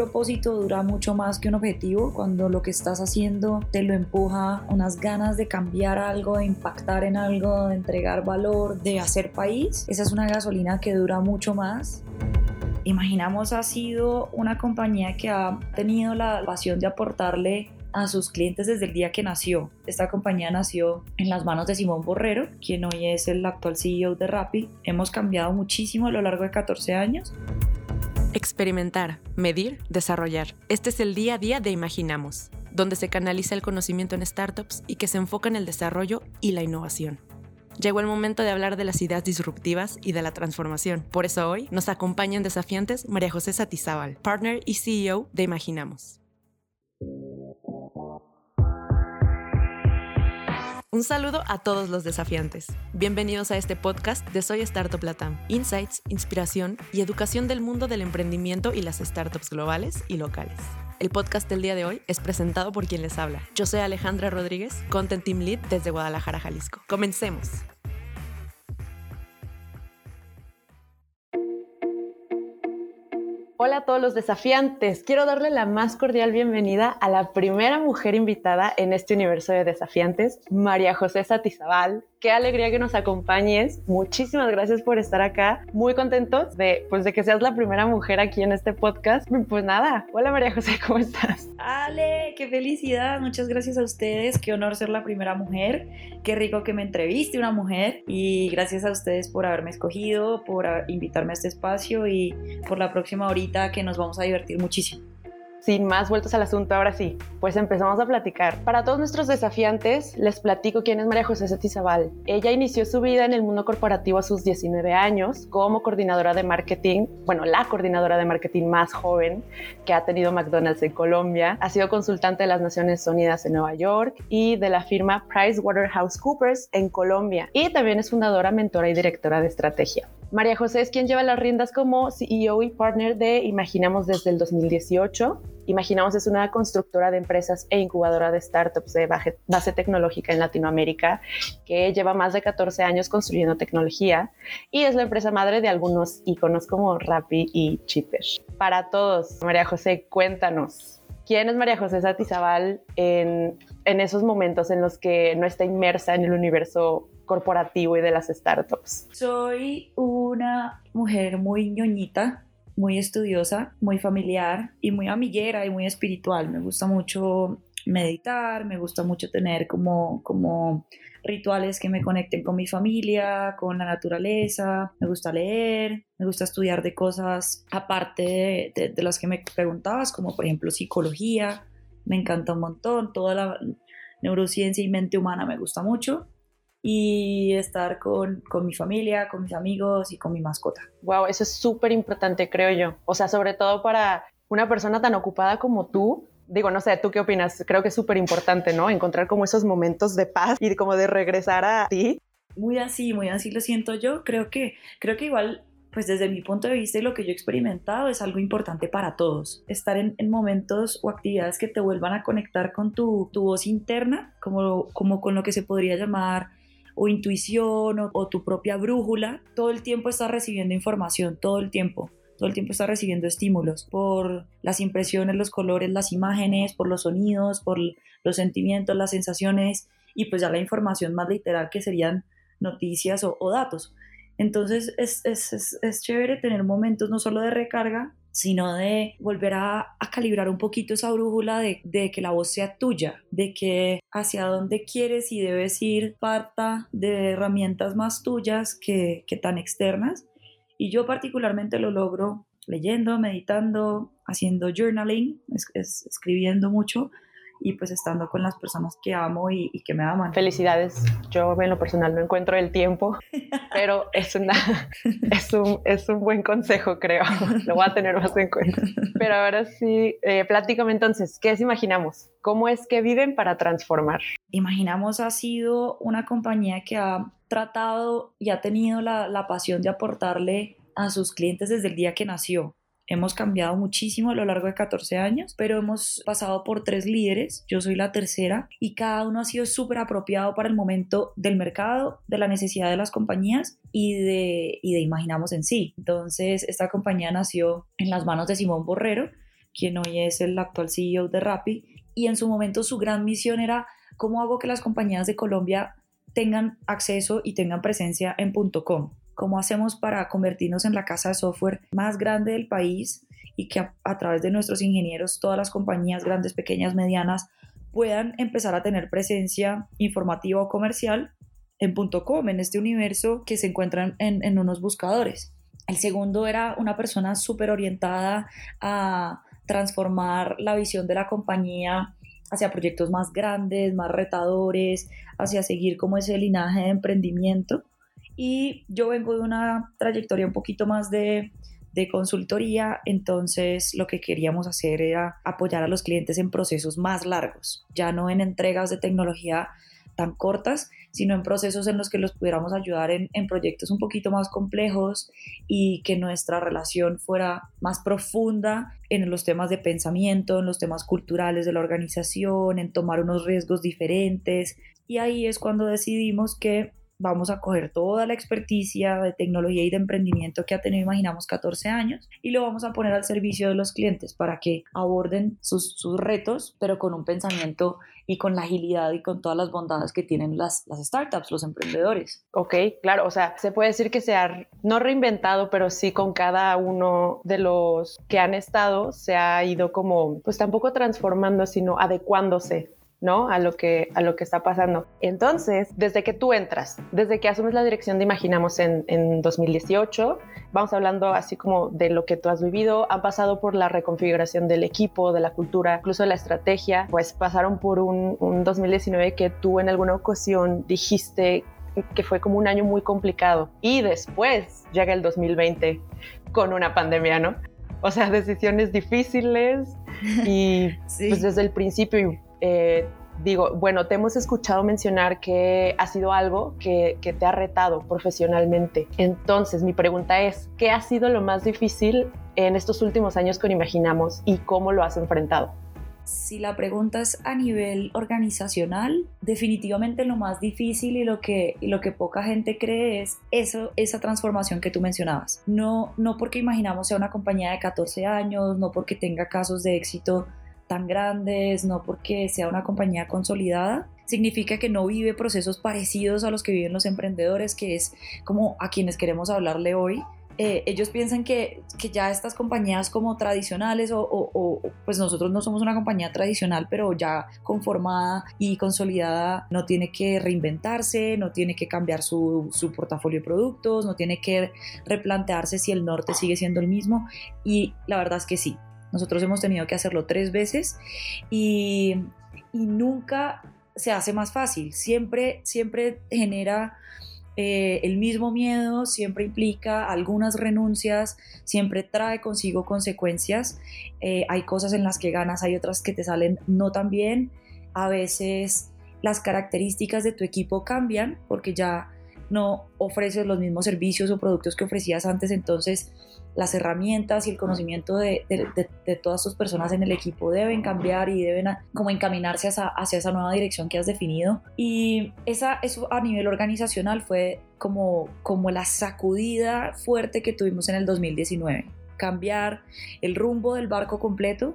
propósito dura mucho más que un objetivo, cuando lo que estás haciendo te lo empuja unas ganas de cambiar algo, de impactar en algo, de entregar valor, de hacer país, esa es una gasolina que dura mucho más. Imaginamos ha sido una compañía que ha tenido la pasión de aportarle a sus clientes desde el día que nació. Esta compañía nació en las manos de Simón Borrero, quien hoy es el actual CEO de Rappi. Hemos cambiado muchísimo a lo largo de 14 años. Experimentar, medir, desarrollar. Este es el día a día de Imaginamos, donde se canaliza el conocimiento en startups y que se enfoca en el desarrollo y la innovación. Llegó el momento de hablar de las ideas disruptivas y de la transformación. Por eso hoy nos acompañan desafiantes María José Satizábal, partner y CEO de Imaginamos. Un saludo a todos los desafiantes. Bienvenidos a este podcast de Soy Startup Latam. Insights, inspiración y educación del mundo del emprendimiento y las startups globales y locales. El podcast del día de hoy es presentado por quien les habla. Yo soy Alejandra Rodríguez, Content Team Lead desde Guadalajara, Jalisco. Comencemos. Hola a todos los desafiantes. Quiero darle la más cordial bienvenida a la primera mujer invitada en este universo de desafiantes, María José Satizabal. Qué alegría que nos acompañes. Muchísimas gracias por estar acá. Muy contentos de, pues, de que seas la primera mujer aquí en este podcast. Pues nada, hola María José, ¿cómo estás? Ale, qué felicidad. Muchas gracias a ustedes. Qué honor ser la primera mujer. Qué rico que me entreviste una mujer. Y gracias a ustedes por haberme escogido, por invitarme a este espacio y por la próxima horita que nos vamos a divertir muchísimo sin más vueltas al asunto, ahora sí, pues empezamos a platicar. Para todos nuestros desafiantes, les platico quién es María José Setizabal. Ella inició su vida en el mundo corporativo a sus 19 años como coordinadora de marketing, bueno, la coordinadora de marketing más joven que ha tenido McDonald's en Colombia. Ha sido consultante de las Naciones Unidas en Nueva York y de la firma PricewaterhouseCoopers en Colombia. Y también es fundadora, mentora y directora de estrategia. María José es quien lleva las riendas como CEO y partner de Imaginamos desde el 2018. Imaginamos es una constructora de empresas e incubadora de startups de base tecnológica en Latinoamérica que lleva más de 14 años construyendo tecnología y es la empresa madre de algunos iconos como Rappi y Chipper. Para todos, María José, cuéntanos, ¿quién es María José Satizabal en, en esos momentos en los que no está inmersa en el universo corporativo y de las startups? Soy una mujer muy ñoñita, muy estudiosa, muy familiar y muy amiguera y muy espiritual. Me gusta mucho meditar, me gusta mucho tener como, como rituales que me conecten con mi familia, con la naturaleza, me gusta leer, me gusta estudiar de cosas aparte de, de las que me preguntabas, como por ejemplo psicología, me encanta un montón, toda la neurociencia y mente humana me gusta mucho y estar con, con, mi familia, con mis amigos y con mi mascota. Wow, eso es súper importante, creo yo. O sea, sobre todo para una persona tan ocupada como tú. Digo, no sé, ¿tú qué opinas? Creo que es súper importante, ¿no? Encontrar como esos momentos de paz y como de regresar a ti. Muy así, muy así lo siento yo. Creo que, creo que igual pues desde mi punto de vista y lo que yo he experimentado es algo importante para todos. Estar en, momentos o actividades que te vuelvan a conectar con tu, tu voz interna, como, como con lo que se podría llamar o intuición o, tu propia brújula, todo el tiempo estás recibiendo información, todo el tiempo todo el tiempo estás recibiendo estímulos por las impresiones, los colores, las imágenes, por los sonidos, por los sentimientos, las sensaciones y pues ya la información más literal que serían noticias o, datos. Entonces es, es, es, chévere tener momentos no solo de recarga, sino de volver a, calibrar un poquito esa brújula de, que la voz sea tuya, de que hacia dónde quieres y debes ir parta de herramientas más tuyas que, que tan externas. Y yo particularmente lo logro leyendo, meditando, haciendo journaling, escribiendo mucho, y pues estando con las personas que amo y, que me aman. Felicidades. Yo en lo personal no encuentro el tiempo, pero es, una, es, un, es un buen consejo, creo. Lo voy a tener más en cuenta. Pero ahora sí, eh, platícame entonces, ¿qué es Imaginamos? ¿Cómo es que viven para transformar? Imaginamos ha sido una compañía que ha tratado y ha tenido la, la pasión de aportarle a sus clientes desde el día que nació. Hemos cambiado muchísimo a lo largo de 14 años, pero hemos pasado por tres líderes, yo soy la tercera, y cada uno ha sido súper apropiado para el momento del mercado, de la necesidad de las compañías y de, y de Imaginamos en sí. Entonces, esta compañía nació en las manos de Simón Borrero, quien hoy es el actual CEO de Rappi, y en su momento su gran misión era cómo hago que las compañías de Colombia tengan acceso y tengan presencia en .com. ¿Cómo hacemos para convertirnos en la casa de software más grande del país y que a, través de nuestros ingenieros todas las compañías grandes, pequeñas, medianas puedan empezar a tener presencia informativa o comercial en .com, en este universo que se encuentran en, en unos buscadores? El segundo era una persona súper orientada a transformar la visión de la compañía hacia proyectos más grandes, más retadores, hacia seguir como ese linaje de emprendimiento. Y yo vengo de una trayectoria un poquito más de, de consultoría, entonces lo que queríamos hacer era apoyar a los clientes en procesos más largos, ya no en entregas de tecnología tan cortas, sino en procesos en los que los pudiéramos ayudar en, en, proyectos un poquito más complejos y que nuestra relación fuera más profunda en los temas de pensamiento, en los temas culturales de la organización, en tomar unos riesgos diferentes. Y ahí es cuando decidimos que vamos a coger toda la experticia de tecnología y de emprendimiento que ha tenido Imaginamos 14 años y lo vamos a poner al servicio de los clientes para que aborden sus, sus retos, pero con un pensamiento y con la agilidad y con todas las bondades que tienen las, las startups, los emprendedores. Ok, claro, o sea, se puede decir que se ha no reinventado, pero sí con cada uno de los que han estado se ha ido como, pues tampoco transformando, sino adecuándose ¿no? A lo que, a lo que está pasando. Entonces, desde que tú entras, desde que asumes la dirección de Imaginamos en, en 2018, vamos hablando así como de lo que tú has vivido, han pasado por la reconfiguración del equipo, de la cultura, incluso de la estrategia, pues pasaron por un, un 2019 que tú en alguna ocasión dijiste que fue como un año muy complicado y después llega el 2020 con una pandemia, ¿no? O sea, decisiones difíciles y pues desde el principio eh, digo, bueno, te hemos escuchado mencionar que ha sido algo que, que, te ha retado profesionalmente. Entonces, mi pregunta es, ¿qué ha sido lo más difícil en estos últimos años que imaginamos y cómo lo has enfrentado? Si la pregunta es a nivel organizacional, definitivamente lo más difícil y lo que, lo que poca gente cree es eso, esa transformación que tú mencionabas. No, no porque imaginamos sea una compañía de 14 años, no porque tenga casos de éxito tan grandes, no porque sea una compañía consolidada, significa que no vive procesos parecidos a los que viven los emprendedores, que es como a quienes queremos hablarle hoy. Eh, ellos piensan que, que, ya estas compañías como tradicionales o, o, pues nosotros no somos una compañía tradicional, pero ya conformada y consolidada, no tiene que reinventarse, no tiene que cambiar su, su portafolio de productos, no tiene que replantearse si el norte sigue siendo el mismo y la verdad es que sí, nosotros hemos tenido que hacerlo tres veces y, nunca se hace más fácil. Siempre, siempre genera eh, el mismo miedo, siempre implica algunas renuncias, siempre trae consigo consecuencias. Eh, hay cosas en las que ganas, hay otras que te salen no tan bien. A veces las características de tu equipo cambian porque ya no ofreces los mismos servicios o productos que ofrecías antes, entonces las herramientas y el conocimiento de, todas tus personas en el equipo deben cambiar y deben como encaminarse hacia, esa nueva dirección que has definido. Y esa, eso a nivel organizacional fue como, como la sacudida fuerte que tuvimos en el 2019. Cambiar el rumbo del barco completo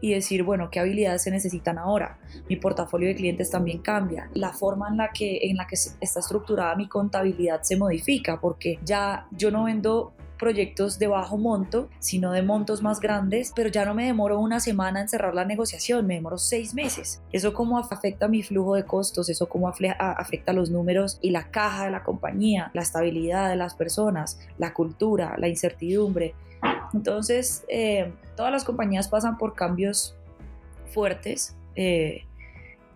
y decir, bueno, qué habilidades se necesitan ahora. Mi portafolio de clientes también cambia. La forma en la que, en la que está estructurada mi contabilidad se modifica porque ya yo no vendo proyectos de bajo monto, sino de montos más grandes, pero ya no me demoro una semana en cerrar la negociación, me demoro seis meses. Eso cómo afecta mi flujo de costos, eso cómo afecta los números y la caja de la compañía, la estabilidad de las personas, la cultura, la incertidumbre. Entonces, eh, todas las compañías pasan por cambios fuertes. Eh,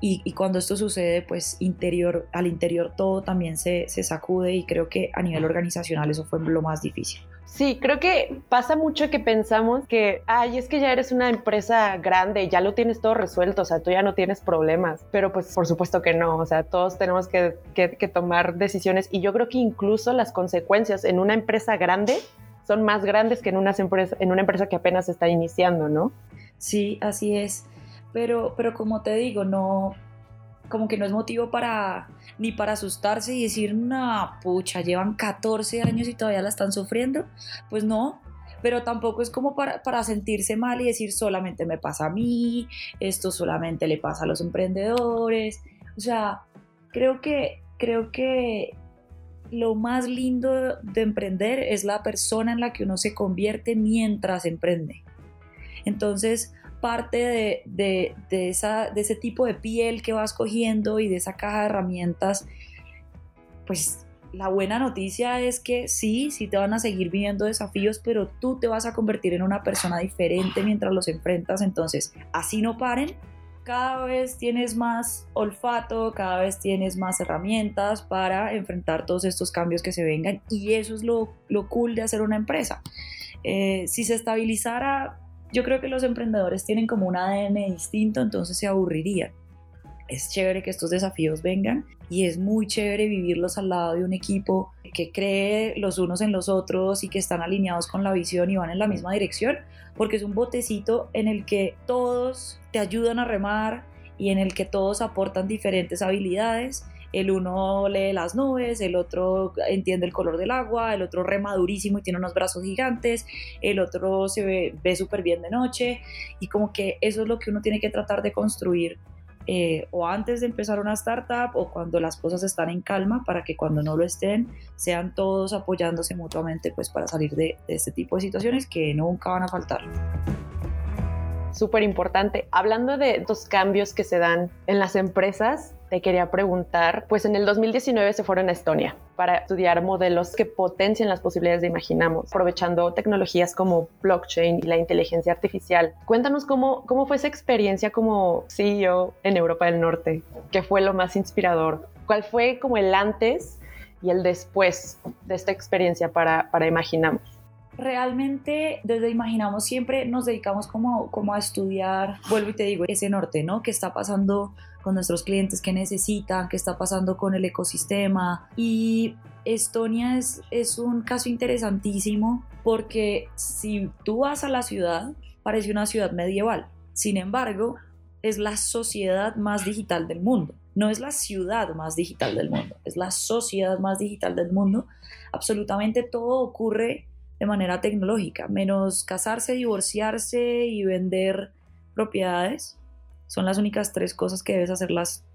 y, cuando esto sucede, pues interior, al interior todo también se, se, sacude y creo que a nivel organizacional eso fue lo más difícil. Sí, creo que pasa mucho que pensamos que, ay, es que ya eres una empresa grande, ya lo tienes todo resuelto, o sea, tú ya no tienes problemas, pero pues por supuesto que no, o sea, todos tenemos que, que, que tomar decisiones y yo creo que incluso las consecuencias en una empresa grande son más grandes que en, unas empresas, en una empresa que apenas está iniciando, ¿no? Sí, así es. Pero, pero como te digo, no, como que no es motivo para ni para asustarse y decir, no, pucha, llevan 14 años y todavía la están sufriendo. Pues no, pero tampoco es como para, para, sentirse mal y decir solamente me pasa a mí, esto solamente le pasa a los emprendedores. O sea, creo que, creo que lo más lindo de emprender es la persona en la que uno se convierte mientras emprende. Entonces, parte de, de, de, esa, de ese tipo de piel que vas cogiendo y de esa caja de herramientas, pues la buena noticia es que sí, sí te van a seguir viendo desafíos, pero tú te vas a convertir en una persona diferente mientras los enfrentas. Entonces, así no paren. Cada vez tienes más olfato, cada vez tienes más herramientas para enfrentar todos estos cambios que se vengan y eso es lo, lo cool de hacer una empresa. Eh, si se estabilizara, yo creo que los emprendedores tienen como un ADN distinto, entonces se aburrirían es chévere que estos desafíos vengan y es muy chévere vivirlos al lado de un equipo que cree los unos en los otros y que están alineados con la visión y van en la misma dirección, porque es un botecito en el que todos te ayudan a remar y en el que todos aportan diferentes habilidades. El uno lee las nubes, el otro entiende el color del agua, el otro rema durísimo y tiene unos brazos gigantes, el otro se ve, ve súper bien de noche y como que eso es lo que uno tiene que tratar de construir eh, o antes de empezar una startup o cuando las cosas están en calma para que cuando no lo estén sean todos apoyándose mutuamente pues para salir de, de este tipo de situaciones que nunca van a faltar súper importante. Hablando de estos cambios que se dan en las empresas, te quería preguntar, pues en el 2019 se fueron a Estonia para estudiar modelos que potencian las posibilidades de Imaginamos, aprovechando tecnologías como blockchain y la inteligencia artificial. Cuéntanos cómo, cómo fue esa experiencia como CEO en Europa del Norte, qué fue lo más inspirador, cuál fue como el antes y el después de esta experiencia para, para Imaginamos realmente desde Imaginamos siempre nos dedicamos como, como a estudiar, vuelvo y te digo, ese norte, ¿no? ¿Qué está pasando con nuestros clientes? ¿Qué necesitan? ¿Qué está pasando con el ecosistema? Y Estonia es, es un caso interesantísimo porque si tú vas a la ciudad, parece una ciudad medieval. Sin embargo, es la sociedad más digital del mundo. No es la ciudad más digital del mundo, es la sociedad más digital del mundo. Absolutamente todo ocurre de manera tecnológica, menos casarse, divorciarse y vender propiedades. Son las únicas tres cosas que debes hacerlas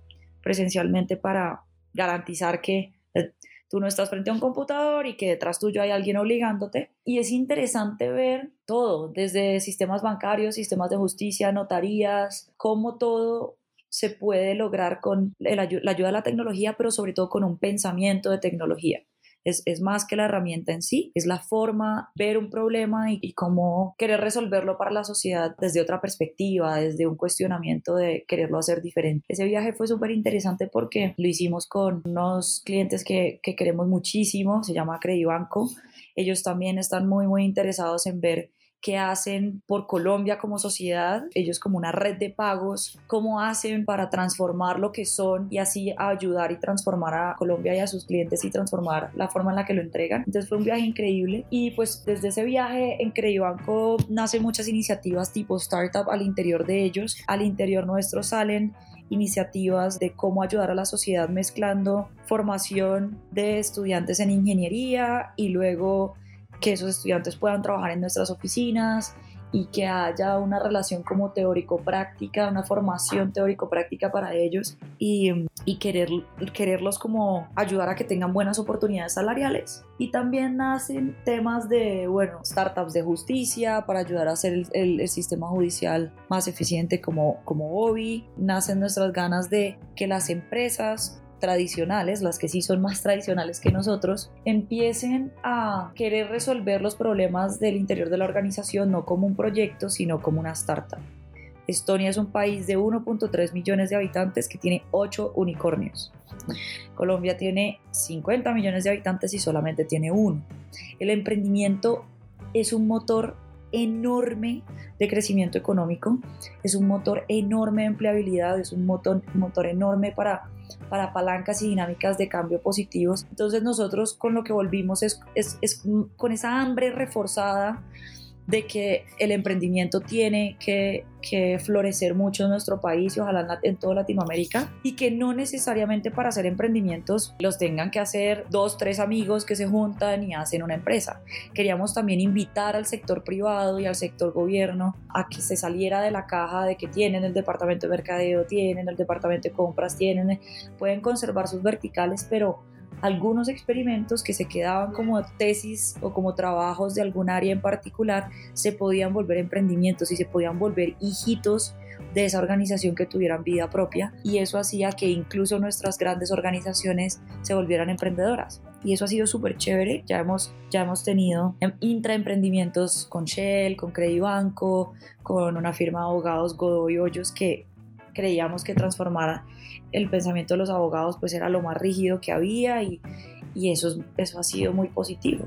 presencialmente para garantizar que eh, tú no estás frente a un computador y que detrás tuyo hay alguien obligándote. Y es interesante ver todo, desde sistemas bancarios, sistemas de justicia, notarías, cómo todo se puede lograr con la ayuda de la tecnología, pero sobre todo con un pensamiento de tecnología. Es, más que la herramienta en sí, es la forma, ver un problema y, cómo querer resolverlo para la sociedad desde otra perspectiva, desde un cuestionamiento de quererlo hacer diferente. Ese viaje fue súper interesante porque lo hicimos con unos clientes que, que queremos muchísimo, se llama Credibanco. Ellos también están muy, muy interesados en ver qué hacen por Colombia como sociedad, ellos como una red de pagos, cómo hacen para transformar lo que son y así ayudar y transformar a Colombia y a sus clientes y transformar la forma en la que lo entregan. Entonces fue un viaje increíble y pues desde ese viaje en Credibanco nacen muchas iniciativas tipo startup al interior de ellos. Al interior nuestro salen iniciativas de cómo ayudar a la sociedad mezclando formación de estudiantes en ingeniería y luego que esos estudiantes puedan trabajar en nuestras oficinas y que haya una relación como teórico-práctica, una formación teórico-práctica para ellos y, querer, quererlos como ayudar a que tengan buenas oportunidades salariales. Y también nacen temas de, bueno, startups de justicia para ayudar a hacer el, sistema judicial más eficiente como, como. Nacen nuestras ganas de que las empresas tradicionales, las que sí son más tradicionales que nosotros, empiecen a querer resolver los problemas del interior de la organización no como un proyecto, sino como una startup. Estonia es un país de 1.3 millones de habitantes que tiene 8 unicornios. Colombia tiene 50 millones de habitantes y solamente tiene uno. El emprendimiento es un motor enorme de crecimiento económico, es un motor enorme de empleabilidad, es un motor, motor enorme para para palancas y dinámicas de cambio positivos. Entonces nosotros con lo que volvimos es, es, con esa hambre reforzada de que el emprendimiento tiene que, florecer mucho en nuestro país y ojalá en toda Latinoamérica y que no necesariamente para hacer emprendimientos los tengan que hacer dos, tres amigos que se juntan y hacen una empresa. Queríamos también invitar al sector privado y al sector gobierno a que se saliera de la caja de que tienen el departamento de mercadeo, tienen el departamento de compras, tienen, pueden conservar sus verticales, pero algunos experimentos que se quedaban como tesis o como trabajos de algún área en particular se podían volver emprendimientos y se podían volver hijitos de esa organización que tuvieran vida propia y eso hacía que incluso nuestras grandes organizaciones se volvieran emprendedoras y eso ha sido súper chévere. Ya hemos, ya hemos tenido intraemprendimientos con Shell, con Credibanco, con una firma de abogados Godoy Hoyos que creíamos que transformara el pensamiento de los abogados pues era lo más rígido que había y, y eso, eso ha sido muy positivo.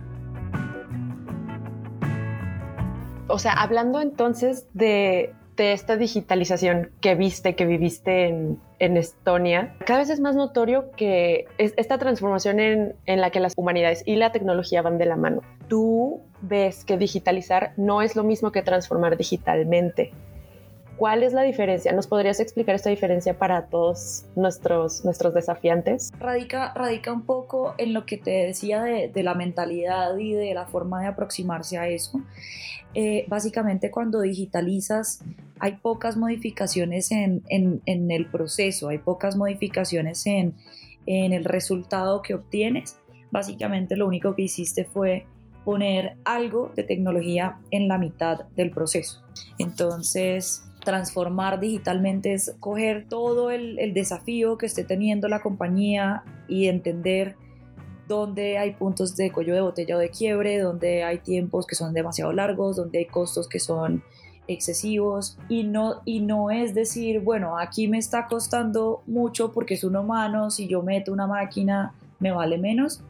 O sea, hablando entonces de, de esta digitalización que viste, que viviste en, en, Estonia, cada vez es más notorio que es esta transformación en, en la que las humanidades y la tecnología van de la mano. Tú ves que digitalizar no es lo mismo que transformar digitalmente. ¿Cuál es la diferencia? ¿Nos podrías explicar esta diferencia para todos nuestros, nuestros desafiantes? Radica, radica un poco en lo que te decía de, de la mentalidad y de la forma de aproximarse a eso. Eh, básicamente cuando digitalizas hay pocas modificaciones en, en, en el proceso, hay pocas modificaciones en, en el resultado que obtienes. Básicamente lo único que hiciste fue poner algo de tecnología en la mitad del proceso. Entonces, transformar digitalmente es coger todo el, desafío que esté teniendo la compañía y entender dónde hay puntos de cuello de botella o de quiebre, dónde hay tiempos que son demasiado largos, donde hay costos que son excesivos. Y no, y no es decir, bueno, aquí me está costando mucho porque es un humano, si yo meto una máquina me vale menos,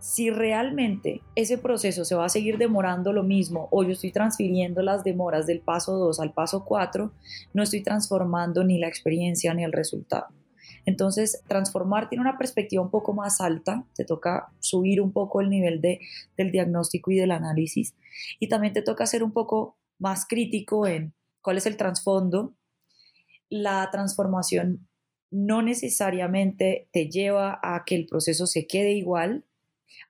si realmente ese proceso se va a seguir demorando lo mismo o yo estoy transfiriendo las demoras del paso 2 al paso 4, no estoy transformando ni la experiencia ni el resultado. Entonces, transformar tiene una perspectiva un poco más alta, te toca subir un poco el nivel de, del diagnóstico y del análisis y también te toca ser un poco más crítico en cuál es el trasfondo. La transformación no necesariamente te lleva a que el proceso se quede igual,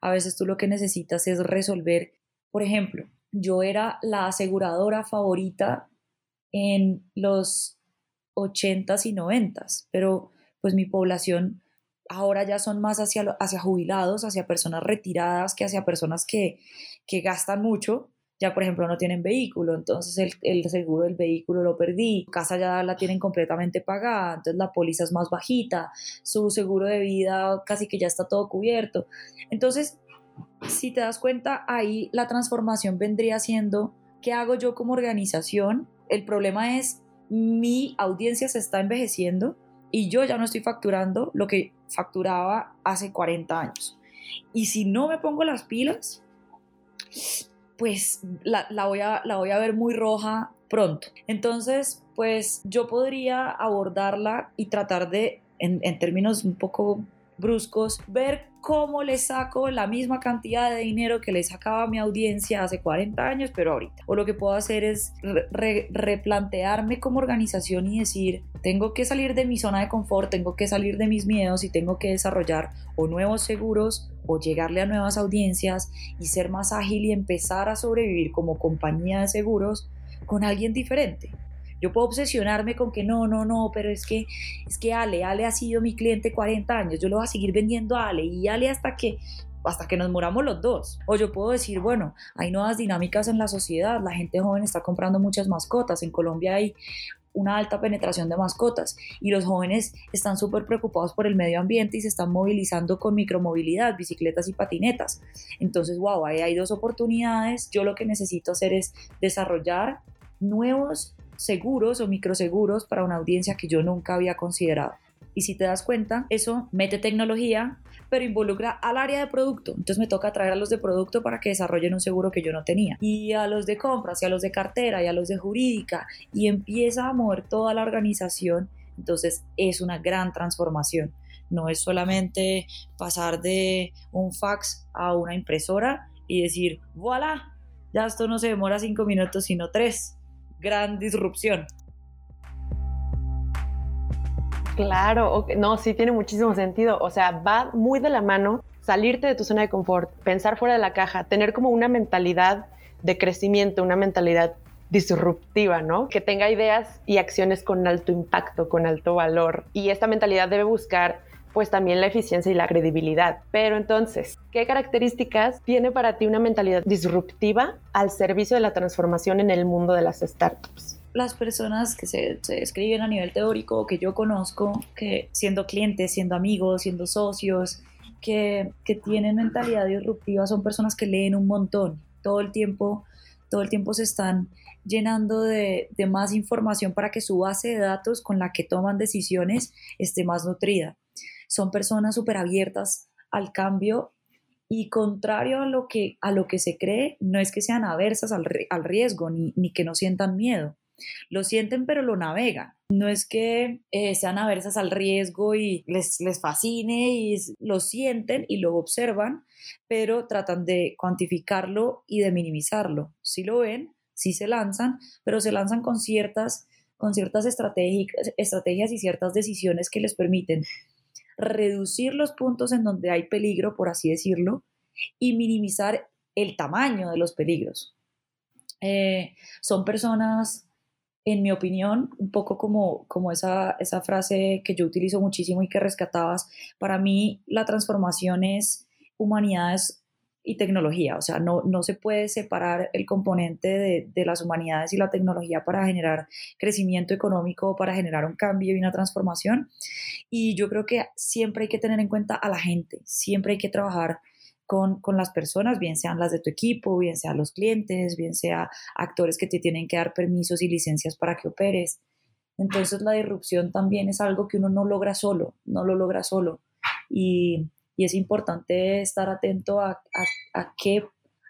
a veces tú lo que necesitas es resolver, por ejemplo, yo era la aseguradora favorita en los 80s y 90s, pero pues mi población ahora ya son más hacia, hacia jubilados, hacia personas retiradas que hacia personas que, que gastan mucho ya por ejemplo no tienen vehículo, entonces el, seguro del vehículo lo perdí, casa ya la tienen completamente pagada, entonces la póliza es más bajita, su seguro de vida casi que ya está todo cubierto. Entonces, si te das cuenta, ahí la transformación vendría siendo, ¿qué hago yo como organización? El problema es, mi audiencia se está envejeciendo y yo ya no estoy facturando lo que facturaba hace 40 años. Y si no me pongo las pilas, pues la, voy a, la voy a ver muy roja pronto. Entonces, pues yo podría abordarla y tratar de, en, en términos un poco bruscos, ver cómo le saco la misma cantidad de dinero que le sacaba mi audiencia hace 40 años, pero ahorita. O lo que puedo hacer es replantearme como organización y decir, tengo que salir de mi zona de confort, tengo que salir de mis miedos y tengo que desarrollar o nuevos seguros o llegarle a nuevas audiencias y ser más ágil y empezar a sobrevivir como compañía de seguros con alguien diferente. Yo puedo obsesionarme con que no, no, no, pero es que, es que Ale, Ale ha sido mi cliente 40 años, yo lo voy a seguir vendiendo a Ale y Ale hasta que hasta que nos moramos los dos. O yo puedo decir, bueno, hay nuevas dinámicas en la sociedad, la gente joven está comprando muchas mascotas, en Colombia hay una alta penetración de mascotas y los jóvenes están súper preocupados por el medio ambiente y se están movilizando con micromovilidad, bicicletas y patinetas. Entonces, wow, ahí hay dos oportunidades. Yo lo que necesito hacer es desarrollar nuevos seguros o microseguros para una audiencia que yo nunca había considerado. Y si te das cuenta, eso mete tecnología, pero involucra al área de producto. Entonces me toca traer a los de producto para que desarrollen un seguro que yo no tenía. Y a los de compras, y a los de cartera, y a los de jurídica. Y empieza a mover toda la organización. Entonces es una gran transformación. No es solamente pasar de un fax a una impresora y decir, voilà, ya esto no se demora cinco minutos, sino tres. Gran disrupción. Claro, no, sí tiene muchísimo sentido. O sea, va muy de la mano salirte de tu zona de confort, pensar fuera de la caja, tener como una mentalidad de crecimiento, una mentalidad disruptiva, ¿no? Que tenga ideas y acciones con alto impacto, con alto valor. Y esta mentalidad debe buscar pues también la eficiencia y la credibilidad. Pero entonces, ¿qué características tiene para ti una mentalidad disruptiva al servicio de la transformación en el mundo de las startups? Las personas que se, se escriben a nivel teórico, que yo conozco, que siendo clientes, siendo amigos, siendo socios, que, que tienen mentalidad disruptiva, son personas que leen un montón, todo el tiempo todo el tiempo se están llenando de, de, más información para que su base de datos con la que toman decisiones esté más nutrida. Son personas súper abiertas al cambio y contrario a lo, que, a lo que se cree, no es que sean aversas al, al riesgo ni, ni, que no sientan miedo. Lo sienten pero lo navegan. No es que eh, sean aversas al riesgo y les, les fascine y lo sienten y lo observan, pero tratan de cuantificarlo y de minimizarlo. Si lo ven, sí se lanzan, pero se lanzan con ciertas, con ciertas estrategias y ciertas decisiones que les permiten reducir los puntos en donde hay peligro, por así decirlo, y minimizar el tamaño de los peligros. Eh, son personas, en mi opinión, un poco como, como esa, esa frase que yo utilizo muchísimo y que rescatabas. Para mí, la transformación es humanidades y tecnología, o sea, no, no se puede separar el componente de, de, las humanidades y la tecnología para generar crecimiento económico, para generar un cambio y una transformación. Y yo creo que siempre hay que tener en cuenta a la gente, siempre hay que trabajar con, con, las personas, bien sean las de tu equipo, bien sean los clientes, bien sea actores que te tienen que dar permisos y licencias para que operes. Entonces la disrupción también es algo que uno no logra solo, no lo logra solo. Y, y es importante estar atento a, a, qué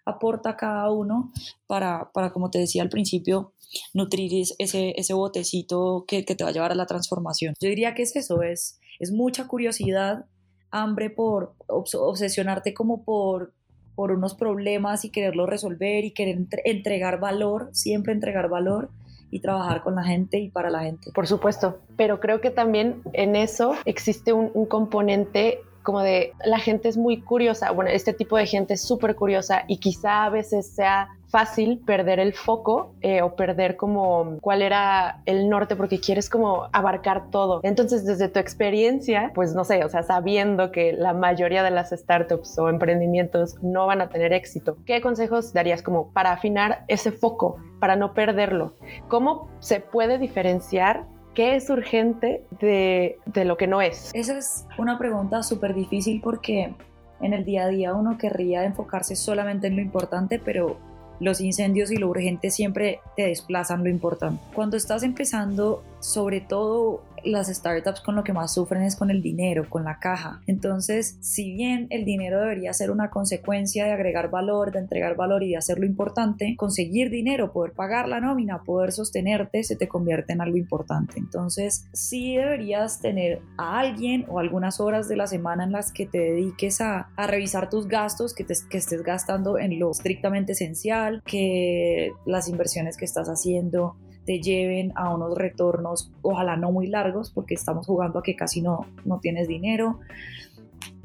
aporta cada uno para, para, como te decía al principio, nutrir ese, ese botecito que, que, te va a llevar a la transformación. Yo diría que es eso, es, es mucha curiosidad, hambre por obsesionarte como por, por unos problemas y quererlos resolver y querer entregar valor, siempre entregar valor y trabajar con la gente y para la gente. Por supuesto, pero creo que también en eso existe un, un componente como de la gente es muy curiosa, bueno, este tipo de gente es súper curiosa y quizá a veces sea fácil perder el foco eh, o perder como cuál era el norte porque quieres como abarcar todo. Entonces, desde tu experiencia, pues no sé, o sea, sabiendo que la mayoría de las startups o emprendimientos no van a tener éxito, ¿qué consejos darías como para afinar ese foco, para no perderlo? ¿Cómo se puede diferenciar ¿Qué es urgente de, de lo que no es? Esa es una pregunta súper difícil porque en el día a día uno querría enfocarse solamente en lo importante, pero los incendios y lo urgente siempre te desplazan lo importante. Cuando estás empezando, sobre todo las startups con lo que más sufren es con el dinero, con la caja. Entonces, si bien el dinero debería ser una consecuencia de agregar valor, de entregar valor y de hacerlo importante, conseguir dinero, poder pagar la nómina, poder sostenerte, se te convierte en algo importante. Entonces, sí deberías tener a alguien o algunas horas de la semana en las que te dediques a, a revisar tus gastos, que, te, que estés gastando en lo estrictamente esencial, que las inversiones que estás haciendo te lleven a unos retornos, ojalá no muy largos, porque estamos jugando a que casi no, no tienes dinero.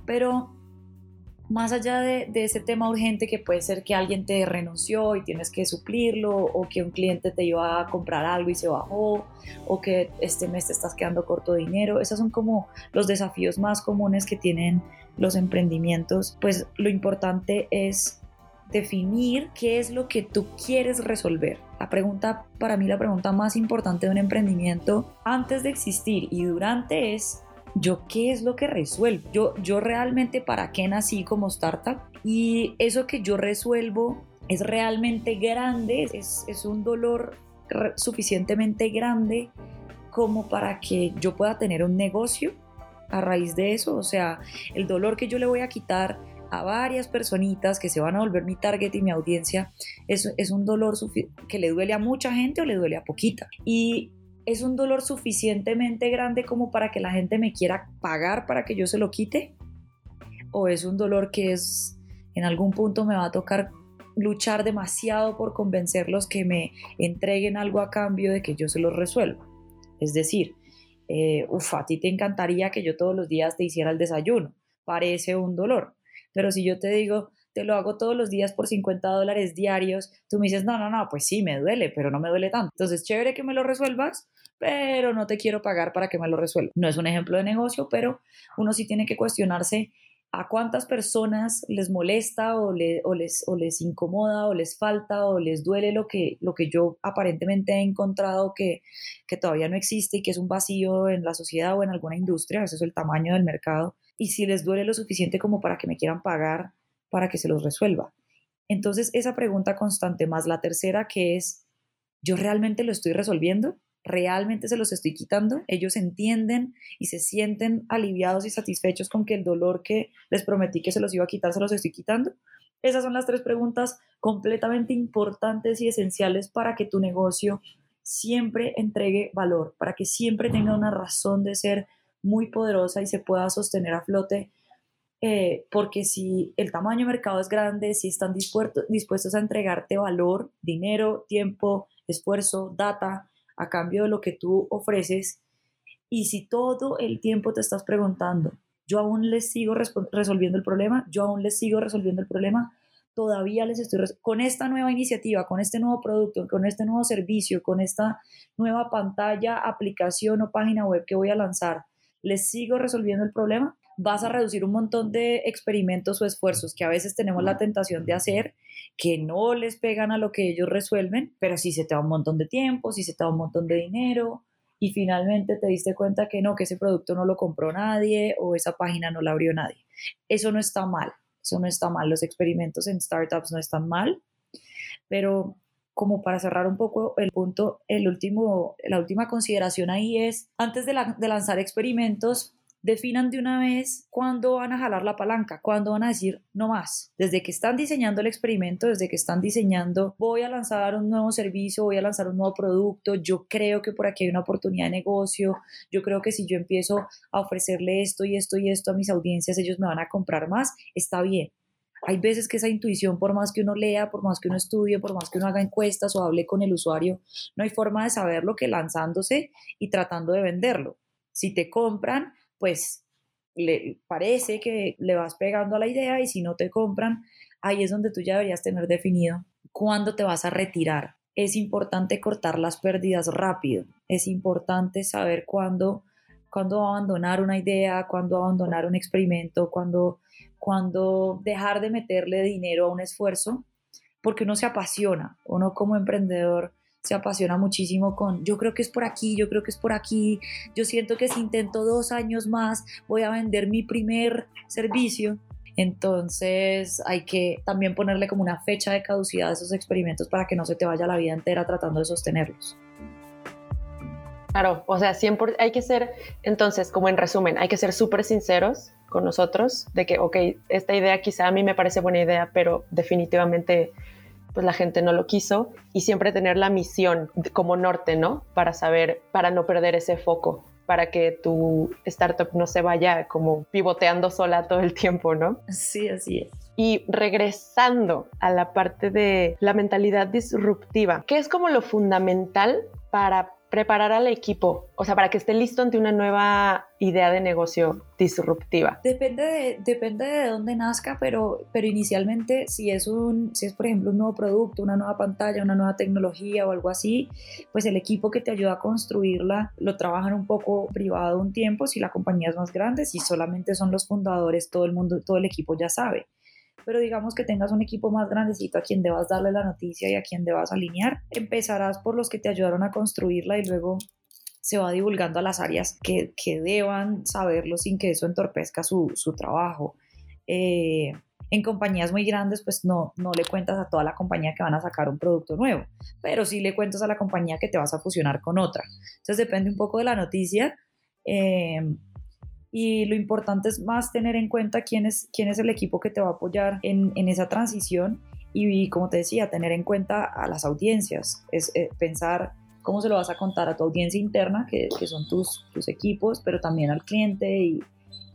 Pero más allá de, de, ese tema urgente que puede ser que alguien te renunció y tienes que suplirlo, o que un cliente te iba a comprar algo y se bajó, o que este mes te estás quedando corto de dinero, esos son como los desafíos más comunes que tienen los emprendimientos, pues lo importante es definir qué es lo que tú quieres resolver. La pregunta, para mí la pregunta más importante de un emprendimiento antes de existir y durante es, ¿yo qué es lo que resuelvo? Yo, yo realmente para qué nací como startup y eso que yo resuelvo es realmente grande, es, es un dolor suficientemente grande como para que yo pueda tener un negocio a raíz de eso. O sea, el dolor que yo le voy a quitar a varias personitas que se van a volver mi target y mi audiencia, es, es un dolor que le duele a mucha gente o le duele a poquita. Y es un dolor suficientemente grande como para que la gente me quiera pagar para que yo se lo quite. O es un dolor que es en algún punto me va a tocar luchar demasiado por convencerlos que me entreguen algo a cambio de que yo se los resuelva. Es decir, eh, a ti te encantaría que yo todos los días te hiciera el desayuno. Parece un dolor. Pero si yo te digo, te lo hago todos los días por 50 dólares diarios, tú me dices, no, no, no, pues sí, me duele, pero no me duele tanto. Entonces, chévere que me lo resuelvas, pero no te quiero pagar para que me lo resuelva. No es un ejemplo de negocio, pero uno sí tiene que cuestionarse a cuántas personas les molesta o, les, o les incomoda o les falta o les duele lo que, lo que yo aparentemente he encontrado que, que todavía no existe y que es un vacío en la sociedad o en alguna industria, eso es el tamaño del mercado, y si les duele lo suficiente como para que me quieran pagar para que se los resuelva. Entonces, esa pregunta constante más la tercera que es, ¿yo realmente lo estoy resolviendo? realmente se los estoy quitando, ellos entienden y se sienten aliviados y satisfechos con que el dolor que les prometí que se los iba a quitar, se los estoy quitando. Esas son las tres preguntas completamente importantes y esenciales para que tu negocio siempre entregue valor, para que siempre tenga una razón de ser muy poderosa y se pueda sostener a flote. Eh, porque si el tamaño de mercado es grande, si están dispuestos a entregarte valor, dinero, tiempo, esfuerzo, data, a cambio de lo que tú ofreces. Y si todo el tiempo te estás preguntando, yo aún les sigo resolviendo el problema, yo aún les sigo resolviendo el problema, todavía les estoy con esta nueva iniciativa, con este nuevo producto, con este nuevo servicio, con esta nueva pantalla, aplicación o página web que voy a lanzar, les sigo resolviendo el problema, vas a reducir un montón de experimentos o esfuerzos que a veces tenemos la tentación de hacer, que no les pegan a lo que ellos resuelven, pero sí se te va un montón de tiempo, sí se te va un montón de dinero y finalmente te diste cuenta que no, que ese producto no lo compró nadie o esa página no la abrió nadie. Eso no está mal, eso no está mal, los experimentos en startups no están mal, pero como para cerrar un poco el punto, el último, la última consideración ahí es, antes de, de lanzar experimentos, definan de una vez cuándo van a jalar la palanca, cuándo van a decir no más. Desde que están diseñando el experimento, desde que están diseñando, voy a lanzar un nuevo servicio, voy a lanzar un nuevo producto, yo creo que por aquí hay una oportunidad de negocio, yo creo que si yo empiezo a ofrecerle esto y esto y esto a mis audiencias, ellos me van a comprar más, está bien. Hay veces que esa intuición, por más que uno lea, por más que uno estudie, por más que uno haga encuestas o hable con el usuario, no hay forma de saberlo que lanzándose y tratando de venderlo. Si te compran, pues le parece que le vas pegando a la idea y si no te compran, ahí es donde tú ya deberías tener definido cuándo te vas a retirar. Es importante cortar las pérdidas rápido, es importante saber cuándo, cuándo abandonar una idea, cuándo abandonar un experimento, cuándo, cuándo dejar de meterle dinero a un esfuerzo, porque uno se apasiona, uno como emprendedor se apasiona muchísimo con, yo creo que es por aquí, yo creo que es por aquí, yo siento que si intento dos años más voy a vender mi primer servicio. Entonces hay que también ponerle como una fecha de caducidad a esos experimentos para que no se te vaya la vida entera tratando de sostenerlos. Claro, o sea, siempre hay que ser, entonces, como en resumen, hay que ser súper sinceros con nosotros de que, ok, esta idea quizá a mí me parece buena idea, pero definitivamente pues la gente no lo quiso y siempre tener la misión como norte, ¿no? Para saber, para no perder ese foco, para que tu startup no se vaya como pivoteando sola todo el tiempo, ¿no? Sí, así es. Y regresando a la parte de la mentalidad disruptiva, ¿qué es como lo fundamental para preparar al equipo, o sea, para que esté listo ante una nueva idea de negocio disruptiva? Depende de, depende de dónde nazca, pero, pero inicialmente si es, un, si es, por ejemplo, un nuevo producto, una nueva pantalla, una nueva tecnología o algo así, pues el equipo que te ayuda a construirla lo trabajan un poco privado un tiempo, si la compañía es más grande, si solamente son los fundadores, todo el mundo, todo el equipo ya sabe pero digamos que tengas un equipo más grandecito a quien debas darle la noticia y a quien debas alinear, empezarás por los que te ayudaron a construirla y luego se va divulgando a las áreas que, que deban saberlo sin que eso entorpezca su, su trabajo. Eh, en compañías muy grandes, pues no, no le cuentas a toda la compañía que van a sacar un producto nuevo, pero sí le cuentas a la compañía que te vas a fusionar con otra. Entonces depende un poco de la noticia. Eh, y lo importante es más tener en cuenta quién es, quién es el equipo que te va a apoyar en, esa transición y, como te decía, tener en cuenta a las audiencias, es eh, pensar cómo se lo vas a contar a tu audiencia interna, que, que, son tus, tus equipos, pero también al cliente y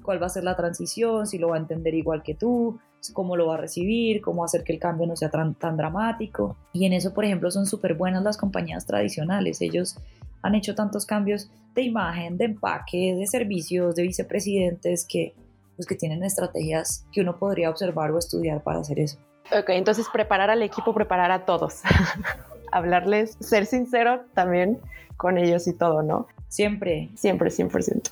cuál va a ser la transición, si lo va a entender igual que tú, cómo lo va a recibir, cómo hacer que el cambio no sea tan, tan dramático. Y en eso, por ejemplo, son súper buenas las compañías tradicionales. Ellos han hecho tantos cambios de imagen, de empaque, de servicios, de vicepresidentes que, pues, que tienen estrategias que uno podría observar o estudiar para hacer eso. Ok, entonces preparar al equipo, preparar a todos. Hablarles, ser sincero también con ellos y todo, ¿no? Siempre. Siempre, 100%.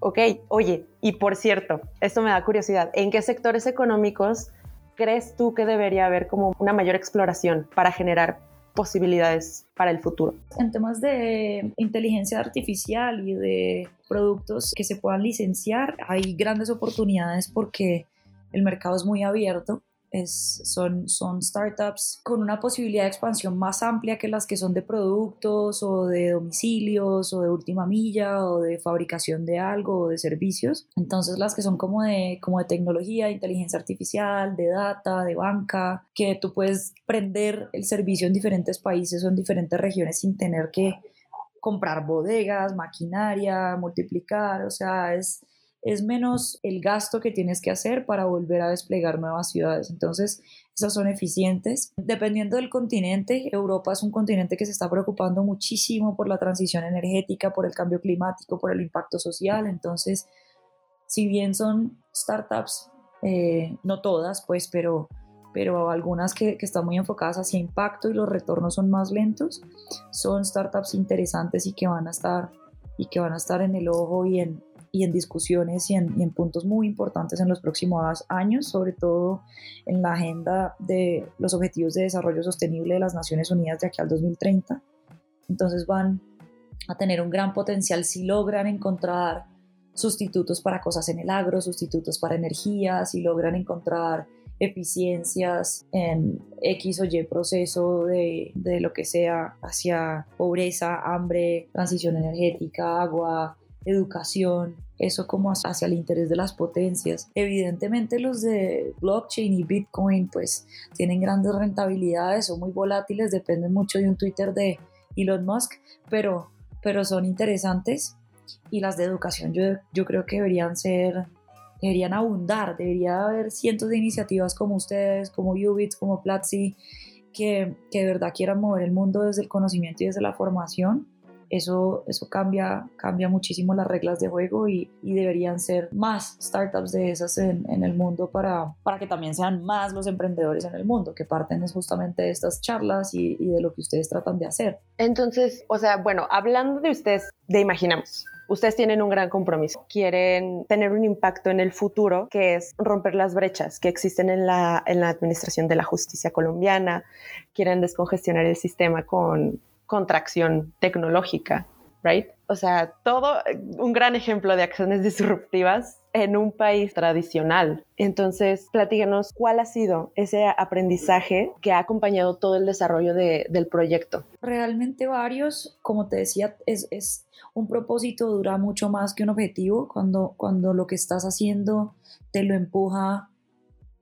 Ok, oye, y por cierto, esto me da curiosidad, ¿en qué sectores económicos crees tú que debería haber como una mayor exploración para generar posibilidades para el futuro? En temas de inteligencia artificial y de productos que se puedan licenciar, hay grandes oportunidades porque el mercado es muy abierto son, son startups con una posibilidad de expansión más amplia que las que son de productos o de domicilios o de última milla o de fabricación de algo o de servicios. Entonces las que son como de, como de tecnología, de inteligencia artificial, de data, de banca, que tú puedes prender el servicio en diferentes países o en diferentes regiones sin tener que comprar bodegas, maquinaria, multiplicar, o sea, es es menos el gasto que tienes que hacer para volver a desplegar nuevas ciudades. Entonces, esas son eficientes. Dependiendo del continente, Europa es un continente que se está preocupando muchísimo por la transición energética, por el cambio climático, por el impacto social. Entonces, si bien son startups, eh, no todas, pues, pero, pero algunas que, que están muy enfocadas hacia impacto y los retornos son más lentos, son startups interesantes y que van a estar y que van a estar en el ojo y en, y en discusiones y en, puntos muy importantes en los próximos años, sobre todo en la agenda de los Objetivos de Desarrollo Sostenible de las Naciones Unidas de aquí al 2030. Entonces van a tener un gran potencial si logran encontrar sustitutos para cosas en el agro, sustitutos para energía, si logran encontrar eficiencias en X o Y proceso de, de, lo que sea hacia pobreza, hambre, transición energética, agua, educación, eso como hacia el interés de las potencias. Evidentemente los de blockchain y Bitcoin pues tienen grandes rentabilidades, son muy volátiles, dependen mucho de un Twitter de Elon Musk, pero, pero son interesantes y las de educación yo, yo creo que deberían ser deberían abundar, debería haber cientos de iniciativas como ustedes, como Ubits, como Platzi, que, que de verdad quieran mover el mundo desde el conocimiento y desde la formación eso, eso cambia, cambia muchísimo las reglas de juego y, deberían ser más startups de esas en, el mundo para, para que también sean más los emprendedores en el mundo, que parten es justamente de estas charlas y, y de lo que ustedes tratan de hacer. Entonces, o sea, bueno, hablando de ustedes, de Imaginamos, ustedes tienen un gran compromiso. Quieren tener un impacto en el futuro, que es romper las brechas que existen en la, en la administración de la justicia colombiana. Quieren descongestionar el sistema con contracción tecnológica, right? O sea, todo un gran ejemplo de acciones disruptivas en un país tradicional. Entonces, platíganos cuál ha sido ese aprendizaje que ha acompañado todo el desarrollo del proyecto. Realmente varios, como te decía, es, es, un propósito dura mucho más que un objetivo cuando, cuando lo que estás haciendo te lo empuja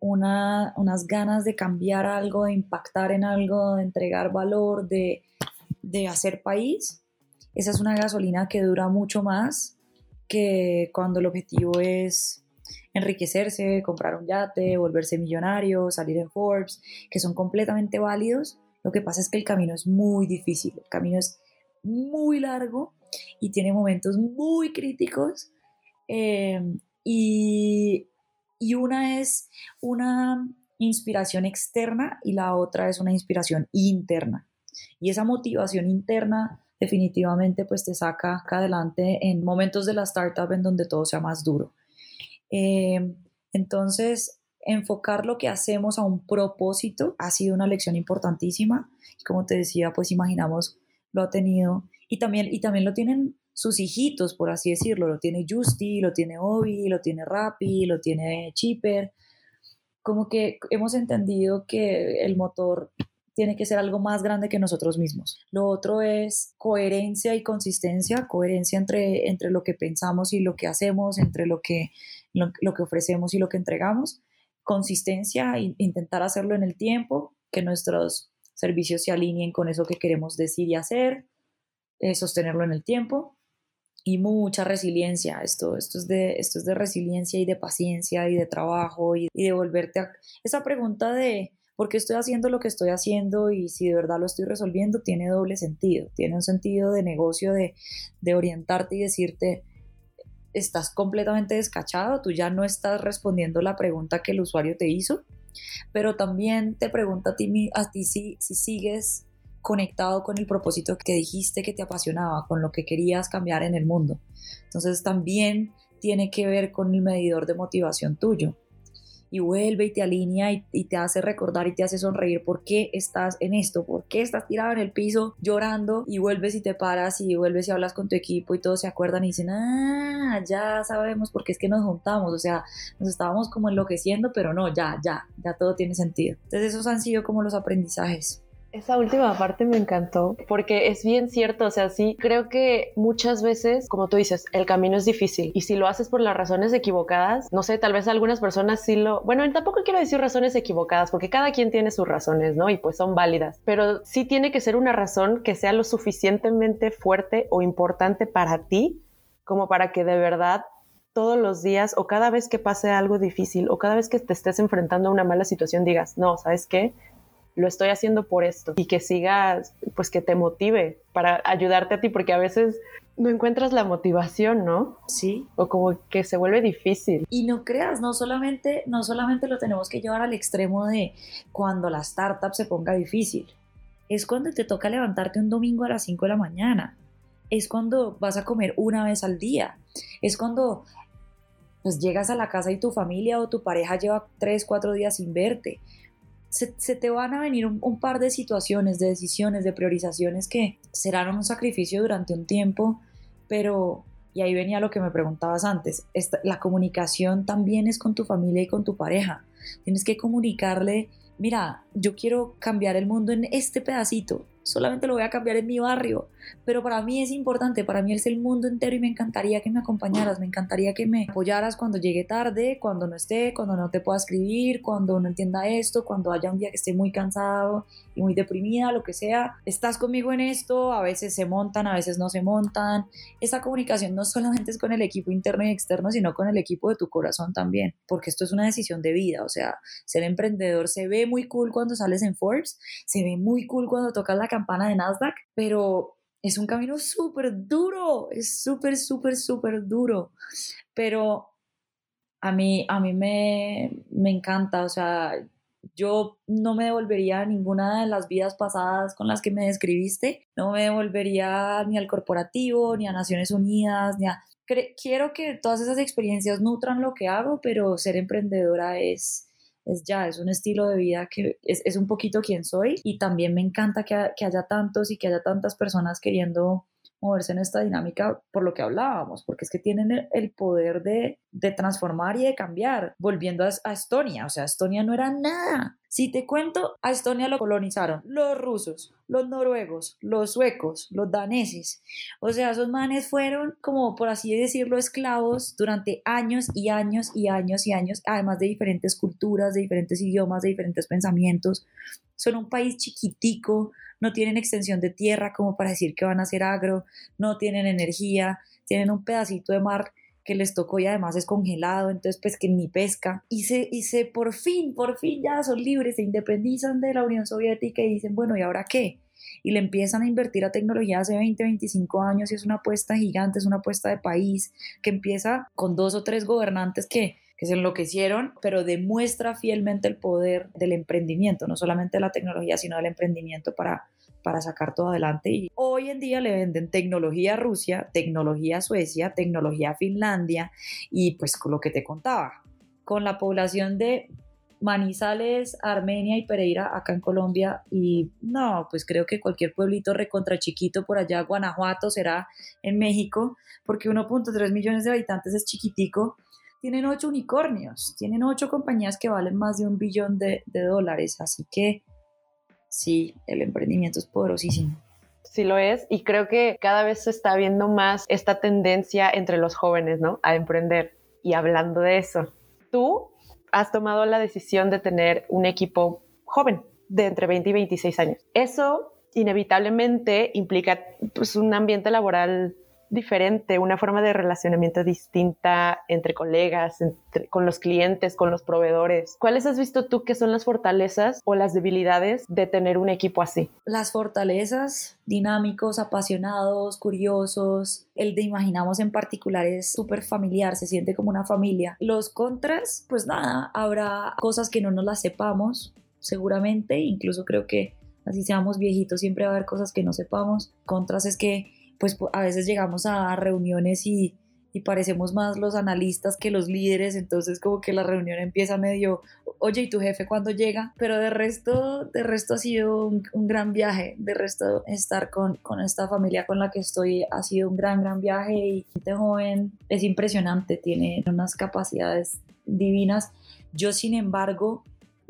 una, unas ganas de cambiar algo, de impactar en algo, de entregar valor, de de hacer país, esa es una gasolina que dura mucho más que cuando el objetivo es enriquecerse, comprar un yate, volverse millonario, salir en Forbes, que son completamente válidos. Lo que pasa es que el camino es muy difícil, el camino es muy largo y tiene momentos muy críticos. Em, y, y una es una inspiración externa y la otra es una inspiración interna. Y esa motivación interna definitivamente pues te saca adelante en momentos de la startup en donde todo sea más duro. Em, entonces, enfocar lo que hacemos a un propósito ha sido una lección importantísima. Como te decía, pues imaginamos, lo ha tenido. Y también, y también lo tienen sus hijitos, por así decirlo. Lo tiene Justy, lo tiene Obi, lo tiene Rappi, lo tiene Chipper. Como que hemos entendido que el motor tiene que ser algo más grande que nosotros mismos. Lo otro es coherencia y consistencia, coherencia entre, entre lo que pensamos y lo que hacemos, entre lo que, lo, que ofrecemos y lo que entregamos. Consistencia, intentar hacerlo en el tiempo, que nuestros servicios se alineen con eso que queremos decir y hacer, eh, sostenerlo en el tiempo. y mucha resiliencia. Esto, esto, es de, esto es de resiliencia y de paciencia y de trabajo y, y de volverte a... Esa pregunta de por qué estoy haciendo lo que estoy haciendo y si de verdad lo estoy resolviendo tiene doble sentido. Tiene un sentido de negocio, de, de orientarte y decirte, estás completamente descachado, tú ya no estás respondiendo la pregunta que el usuario te hizo, pero también te pregunta a ti, a ti si, si sigues conectado con el propósito que dijiste que te apasionaba, con lo que querías cambiar en el mundo. Entonces también tiene que ver con el medidor de motivación tuyo. Y vuelve y te alinea y, te hace recordar y te hace sonreír por qué estás en esto, por qué estás tirado en el piso llorando y vuelves y te paras y vuelves y hablas con tu equipo y todos se acuerdan y dicen, ah, ya sabemos por qué es que nos juntamos, o sea, nos estábamos como enloqueciendo, pero no, ya, ya, ya todo tiene sentido. Entonces esos han sido como los aprendizajes. Esa última parte me encantó porque es bien cierto, o sea, sí, creo que muchas veces, como tú dices, el camino es difícil y si lo haces por las razones equivocadas, no sé, tal vez algunas personas sí lo, bueno, tampoco quiero decir razones equivocadas porque cada quien tiene sus razones, ¿no? Y pues son válidas, pero sí tiene que ser una razón que sea lo suficientemente fuerte o importante para ti como para que de verdad todos los días o cada vez que pase algo difícil o cada vez que te estés enfrentando a una mala situación digas, no, ¿sabes qué? Lo estoy haciendo por esto y que sigas, pues que te motive para ayudarte a ti, porque a veces no encuentras la motivación, ¿no? Sí. O como que se vuelve difícil. Y no creas, no solamente, no solamente lo tenemos que llevar al extremo de cuando la startup se ponga difícil. Es cuando te toca levantarte un domingo a las 5 de la mañana. Es cuando vas a comer una vez al día. Es cuando pues llegas a la casa y tu familia o tu pareja lleva 3, 4 días sin verte se, te van a venir un, par de situaciones, de decisiones, de priorizaciones que serán un sacrificio durante un tiempo, pero, y ahí venía lo que me preguntabas antes, la comunicación también es con tu familia y con tu pareja. Tienes que comunicarle, mira, yo quiero cambiar el mundo en este pedacito, solamente lo voy a cambiar en mi barrio, pero para mí es importante, para mí es el mundo entero y me encantaría que me acompañaras, me encantaría que me apoyaras cuando llegue tarde, cuando no esté, cuando no te pueda escribir, cuando no entienda esto, cuando haya un día que esté muy cansado y muy deprimida, lo que sea, estás conmigo en esto, a veces se montan, a veces no se montan. Esa comunicación no solamente es con el equipo interno y externo, sino con el equipo de tu corazón también, porque esto es una decisión de vida, o sea, ser emprendedor se ve muy cool cuando sales en Forbes, se ve muy cool cuando tocas la campana de Nasdaq, pero es un camino súper duro, es súper, súper, súper duro, pero a mí, a mí me, me encanta, o sea, yo no me devolvería a ninguna de las vidas pasadas con las que me describiste, no me devolvería ni al corporativo, ni a Naciones Unidas, ni a... Quiero que todas esas experiencias nutran lo que hago, pero ser emprendedora es, es ya, es un estilo de vida que es, un poquito quien soy y también me encanta que, que, haya tantos y que haya tantas personas queriendo moverse en esta dinámica por lo que hablábamos, porque es que tienen el poder de, transformar y de cambiar, volviendo a, Estonia, o sea, Estonia no era nada. Si te cuento, a Estonia lo colonizaron los rusos, los noruegos, los suecos, los daneses. O sea, esos manes fueron, como por así decirlo, esclavos durante años y años y años y años, además de diferentes culturas, de diferentes idiomas, de diferentes pensamientos. Son un país chiquitico, no tienen extensión de tierra como para decir que van a hacer agro, no tienen energía, tienen un pedacito de mar que les tocó y además es congelado, entonces pues que ni pesca. Y se, y se por fin, por fin ya son libres, se independizan de la Unión Soviética y dicen, bueno, ¿y ahora qué? Y le empiezan a invertir a tecnología hace 20, 25 años y es una apuesta gigante, es una apuesta de país que empieza con dos o tres gobernantes que que se enloquecieron, pero demuestra fielmente el poder del emprendimiento, no solamente de la tecnología, sino del emprendimiento para, para sacar todo adelante. Y hoy en día le venden tecnología a Rusia, tecnología a Suecia, tecnología a Finlandia y pues con lo que te contaba, con la población de Manizales, Armenia y Pereira acá en Colombia y no, pues creo que cualquier pueblito recontra chiquito por allá, Guanajuato será en México, porque 1.3 millones de habitantes es chiquitico tienen ocho unicornios, tienen ocho compañías que valen más de un billón de, dólares, así que sí, el emprendimiento es poderosísimo. Sí lo es y creo que cada vez se está viendo más esta tendencia entre los jóvenes, ¿no? A emprender. Y hablando de eso, tú has tomado la decisión de tener un equipo joven de entre 20 y 26 años. Eso inevitablemente implica pues, un ambiente laboral diferente, una forma de relacionamiento distinta entre colegas, con los clientes, con los proveedores. ¿Cuáles has visto tú que son las fortalezas o las debilidades de tener un equipo así? Las fortalezas, dinámicos, apasionados, curiosos. El de Imaginamos en particular es súper familiar, se siente como una familia. Los contras, pues nada, habrá cosas que no nos las sepamos, seguramente, incluso creo que así seamos viejitos, siempre va a haber cosas que no sepamos. Contras es que pues a veces llegamos a reuniones y, parecemos más los analistas que los líderes, entonces como que la reunión empieza medio, oye, ¿y tu jefe cuándo llega? Pero de resto, de resto ha sido un, gran viaje, de resto estar con, con, esta familia con la que estoy ha sido un gran, gran viaje y este joven es impresionante, tiene unas capacidades divinas. Yo, sin embargo,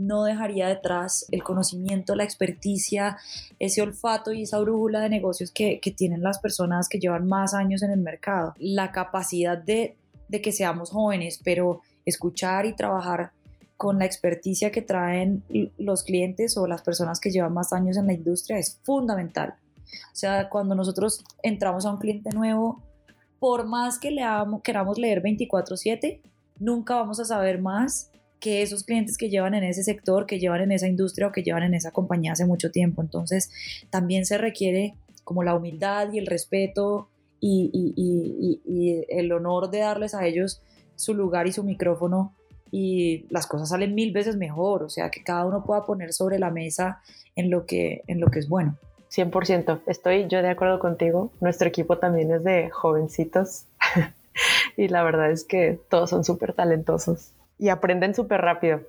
no dejaría detrás el conocimiento, la experticia, ese olfato y esa brújula de negocios que, tienen las personas que llevan más años en el mercado. La capacidad de, que seamos jóvenes, pero escuchar y trabajar con la experticia que traen los clientes o las personas que llevan más años en la industria es fundamental. O sea, cuando nosotros entramos a un cliente nuevo, por más que leamos, queramos leer 24/7, nunca vamos a saber más que esos clientes que llevan en ese sector, que llevan en esa industria o que llevan en esa compañía hace mucho tiempo. Entonces, también se requiere como la humildad y el respeto y, el honor de darles a ellos su lugar y su micrófono y las cosas salen mil veces mejor, o sea, que cada uno pueda poner sobre la mesa en lo que, en lo que es bueno. 100%, estoy yo de acuerdo contigo. Nuestro equipo también es de jovencitos y la verdad es que todos son súper talentosos y aprenden súper rápido.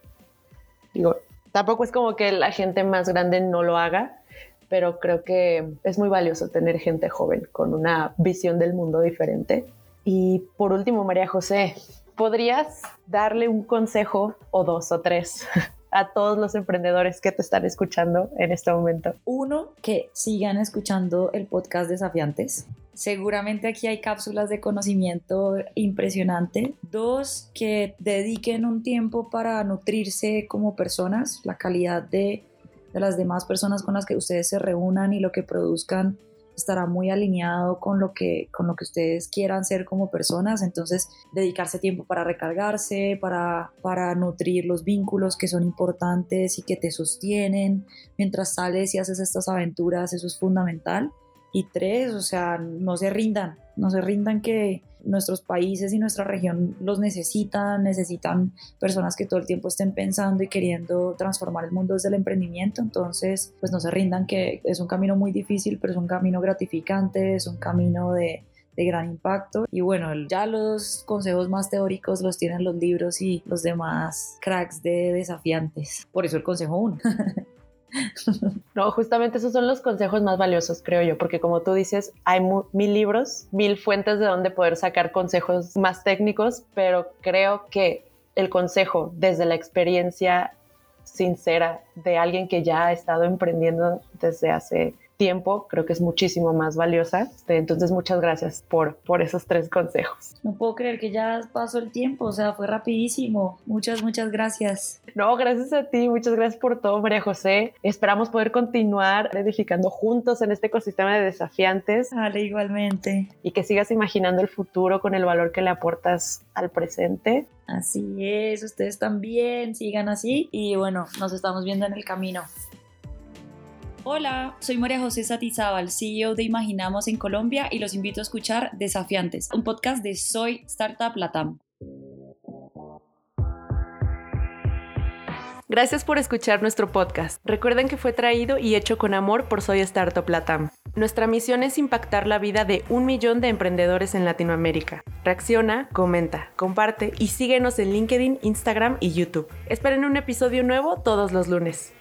Digo, tampoco es como que la gente más grande no lo haga, pero creo que es muy valioso tener gente joven con una visión del mundo diferente. Y por último, María José, ¿podrías darle un consejo o dos o tres a todos los emprendedores que te están escuchando en este momento? Uno, que sigan escuchando el podcast Desafiantes. Seguramente aquí hay cápsulas de conocimiento impresionante. Dos, que dediquen un tiempo para nutrirse como personas, la calidad de, las demás personas con las que ustedes se reúnan y lo que produzcan estará muy alineado con lo que ustedes quieran ser como personas entonces dedicarse tiempo para recargarse para nutrir los vínculos que son importantes y que te sostienen mientras sales y haces estas aventuras eso es fundamental y tres, o sea, no se rindan, no se rindan que nuestros países y nuestra región los necesitan, necesitan personas que todo el tiempo estén pensando y queriendo transformar el mundo desde el emprendimiento, entonces pues no se rindan que es un camino muy difícil, pero es un camino gratificante, es un camino de, de gran impacto. Y bueno, ya los consejos más teóricos los tienen los libros y los demás cracks de desafiantes. Por eso el consejo 1. No, justamente esos son los consejos más valiosos, creo yo, porque como tú dices, hay mil libros, mil fuentes de donde poder sacar consejos más técnicos, pero creo que el consejo desde la experiencia sincera de alguien que ya ha estado emprendiendo desde hace tiempo, creo que es muchísimo más valiosa. Este, entonces, muchas gracias por, por esos tres consejos. No puedo creer que ya pasó el tiempo, o sea, fue rapidísimo. Muchas, muchas gracias. No, gracias a ti, muchas gracias por todo, María José. Esperamos poder continuar edificando juntos en este ecosistema de desafiantes. Vale, igualmente. Y que sigas imaginando el futuro con el valor que le aportas al presente. Así es, ustedes también, sigan así y bueno, nos estamos viendo en el camino. Hola, soy María José Satizábal, CEO de Imaginamos en Colombia y los invito a escuchar Desafiantes, un podcast de Soy Startup Latam. Gracias por escuchar nuestro podcast. Recuerden que fue traído y hecho con amor por Soy Startup Latam. Nuestra misión es impactar la vida de un millón de emprendedores en Latinoamérica. Reacciona, comenta, comparte y síguenos en LinkedIn, Instagram y YouTube. Esperen un episodio nuevo todos los lunes.